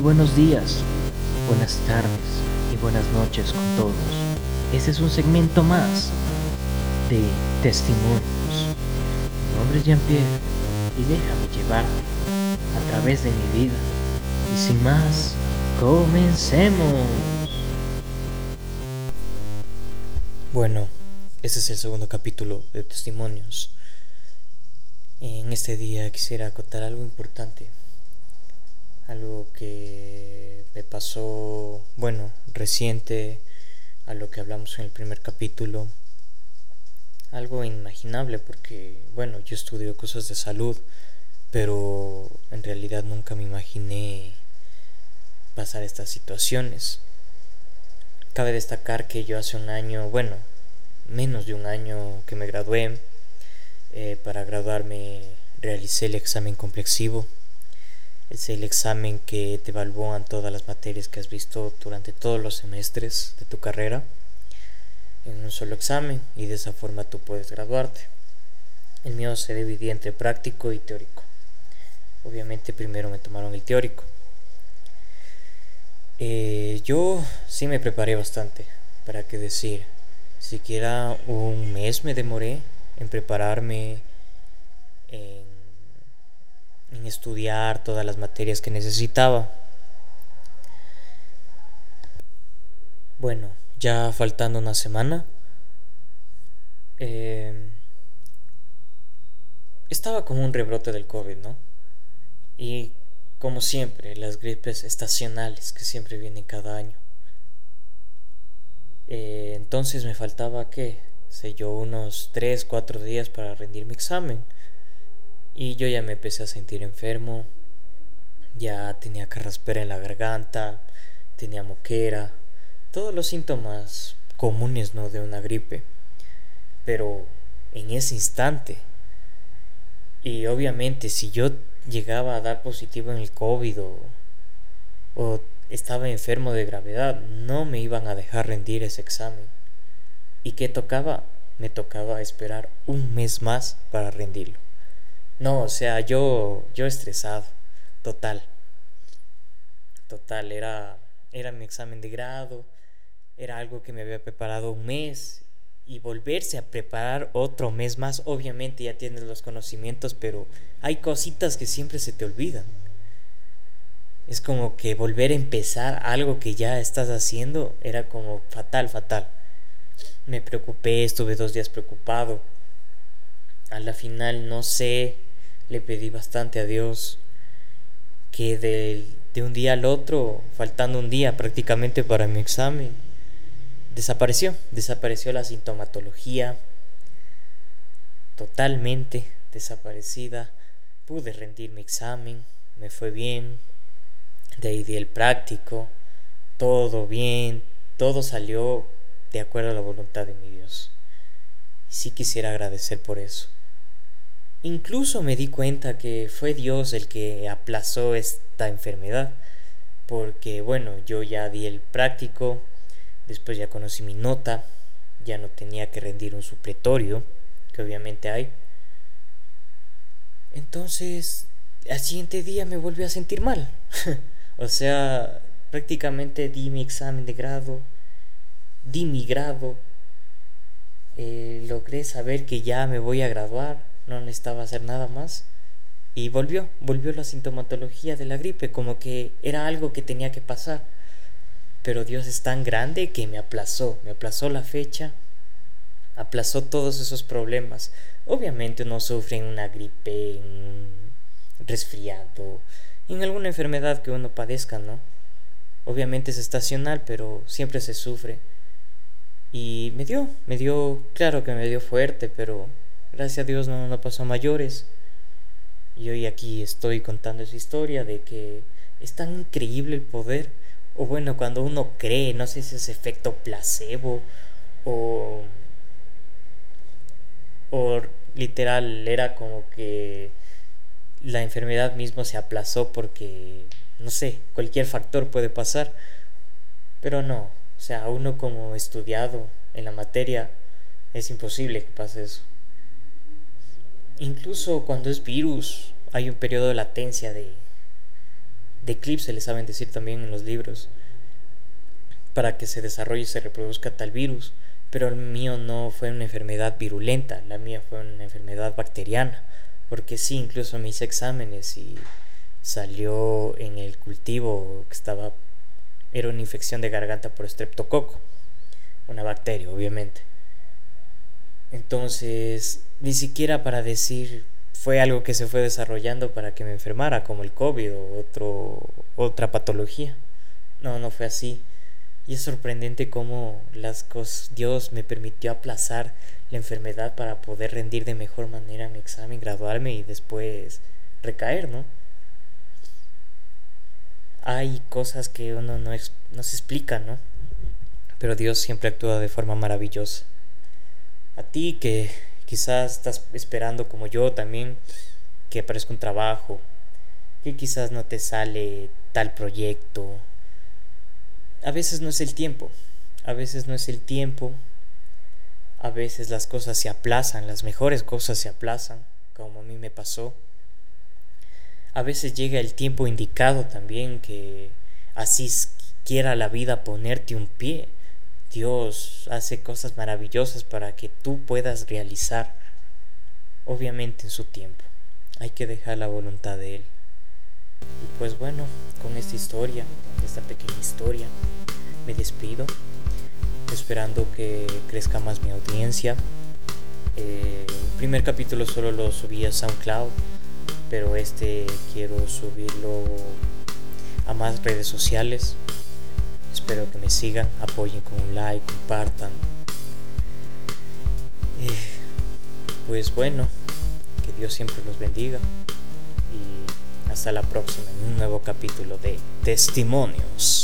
buenos días, buenas tardes y buenas noches con todos. Este es un segmento más de testimonios. Mi nombre es Jean-Pierre y déjame llevarte a través de mi vida. Y sin más, comencemos. Bueno, este es el segundo capítulo de testimonios. En este día quisiera acotar algo importante algo que me pasó, bueno, reciente a lo que hablamos en el primer capítulo, algo inimaginable porque, bueno, yo estudio cosas de salud, pero en realidad nunca me imaginé pasar estas situaciones. Cabe destacar que yo hace un año, bueno, menos de un año que me gradué, eh, para graduarme realicé el examen complexivo es el examen que te evalúan todas las materias que has visto durante todos los semestres de tu carrera en un solo examen y de esa forma tú puedes graduarte. El mío se dividía entre práctico y teórico. Obviamente primero me tomaron el teórico. Eh, yo sí me preparé bastante, para qué decir. Siquiera un mes me demoré en prepararme, en estudiar todas las materias que necesitaba. Bueno, ya faltando una semana, eh, estaba como un rebrote del COVID, ¿no? Y como siempre, las gripes estacionales que siempre vienen cada año. Eh, entonces me faltaba, ¿qué? Sé yo, unos 3, 4 días para rendir mi examen. Y yo ya me empecé a sentir enfermo, ya tenía carraspera en la garganta, tenía moquera, todos los síntomas comunes ¿no? de una gripe. Pero en ese instante, y obviamente si yo llegaba a dar positivo en el COVID o, o estaba enfermo de gravedad, no me iban a dejar rendir ese examen. ¿Y qué tocaba? Me tocaba esperar un mes más para rendirlo. No, o sea, yo, yo estresado, total. Total, era, era mi examen de grado, era algo que me había preparado un mes y volverse a preparar otro mes más, obviamente ya tienes los conocimientos, pero hay cositas que siempre se te olvidan. Es como que volver a empezar algo que ya estás haciendo era como fatal, fatal. Me preocupé, estuve dos días preocupado. A la final no sé le pedí bastante a Dios que de, de un día al otro, faltando un día prácticamente para mi examen, desapareció, desapareció la sintomatología, totalmente desaparecida, pude rendir mi examen, me fue bien, de ahí di el práctico, todo bien, todo salió de acuerdo a la voluntad de mi Dios. Y sí quisiera agradecer por eso. Incluso me di cuenta que fue Dios el que aplazó esta enfermedad, porque bueno, yo ya di el práctico, después ya conocí mi nota, ya no tenía que rendir un supletorio, que obviamente hay. Entonces, al siguiente día me volví a sentir mal. o sea, prácticamente di mi examen de grado, di mi grado, eh, logré saber que ya me voy a graduar no necesitaba hacer nada más. Y volvió, volvió la sintomatología de la gripe, como que era algo que tenía que pasar. Pero Dios es tan grande que me aplazó, me aplazó la fecha, aplazó todos esos problemas. Obviamente uno sufre en una gripe, resfriado, en alguna enfermedad que uno padezca, ¿no? Obviamente es estacional, pero siempre se sufre. Y me dio, me dio, claro que me dio fuerte, pero Gracias a Dios no, no pasó a mayores. Y hoy aquí estoy contando esa historia de que es tan increíble el poder. O bueno, cuando uno cree, no sé si es efecto placebo o... O literal era como que la enfermedad mismo se aplazó porque, no sé, cualquier factor puede pasar. Pero no, o sea, uno como estudiado en la materia, es imposible que pase eso. Incluso cuando es virus, hay un periodo de latencia de, de clips se le saben decir también en los libros, para que se desarrolle y se reproduzca tal virus. Pero el mío no fue una enfermedad virulenta, la mía fue una enfermedad bacteriana, porque sí, incluso me hice exámenes y salió en el cultivo que estaba, era una infección de garganta por estreptococo, una bacteria, obviamente. Entonces, ni siquiera para decir fue algo que se fue desarrollando para que me enfermara, como el COVID o otro, otra patología. No, no fue así. Y es sorprendente cómo las cosas, Dios me permitió aplazar la enfermedad para poder rendir de mejor manera mi examen, graduarme y después recaer, ¿no? Hay cosas que uno no, no se explica, ¿no? Pero Dios siempre actúa de forma maravillosa. A ti que quizás estás esperando como yo también que aparezca un trabajo, que quizás no te sale tal proyecto. A veces no es el tiempo, a veces no es el tiempo, a veces las cosas se aplazan, las mejores cosas se aplazan, como a mí me pasó. A veces llega el tiempo indicado también que así quiera la vida ponerte un pie Dios hace cosas maravillosas para que tú puedas realizar, obviamente en su tiempo. Hay que dejar la voluntad de Él. Y pues bueno, con esta historia, esta pequeña historia, me despido, esperando que crezca más mi audiencia. Eh, el primer capítulo solo lo subí a SoundCloud, pero este quiero subirlo a más redes sociales Espero que me sigan, apoyen con un like, compartan. Eh, pues bueno, que Dios siempre los bendiga y hasta la próxima en un nuevo capítulo de Testimonios.